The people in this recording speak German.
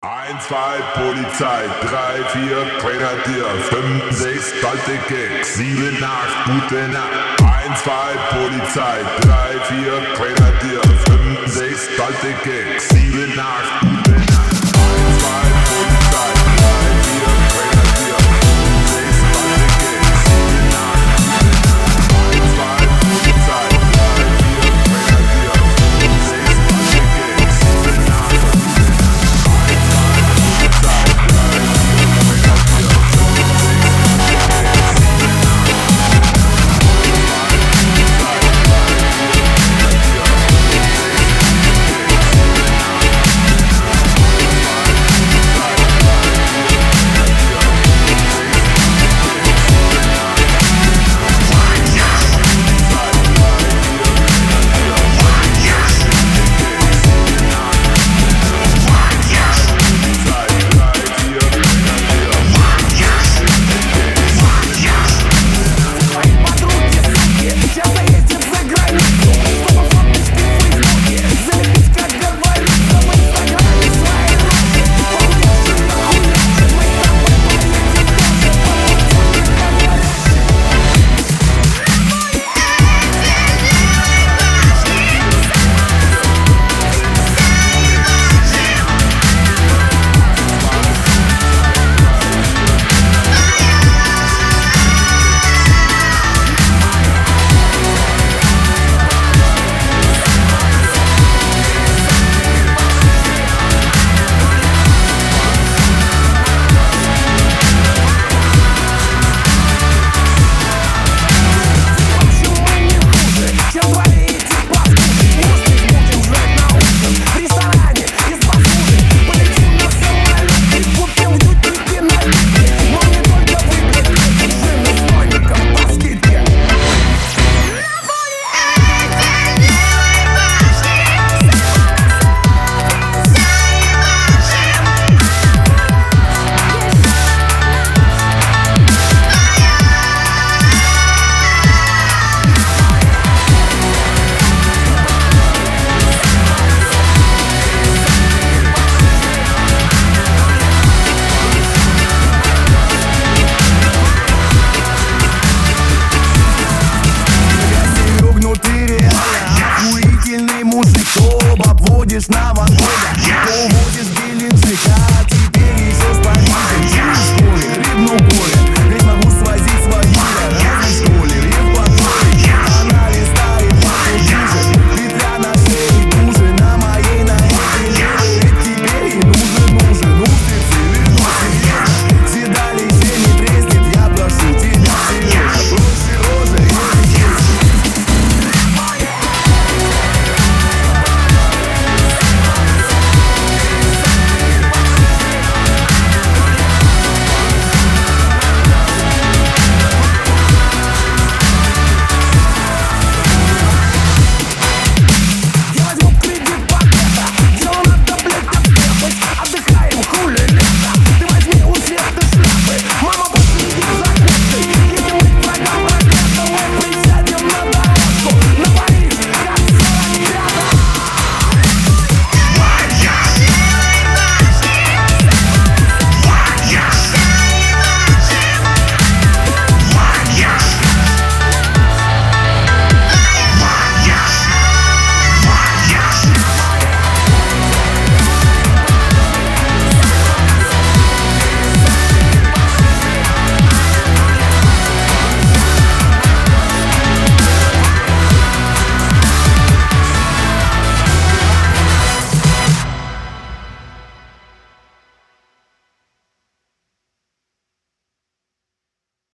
1, 2, Polizei, 3, 4, Grenadier, 5, 6, kalte 7, 8, gute Nacht. 1, 2, Polizei, 3, 4, Grenadier, 5, 6, kalte 7, 8, gute Nacht. 1, 2, Весна в отходе, уводит с белин цвета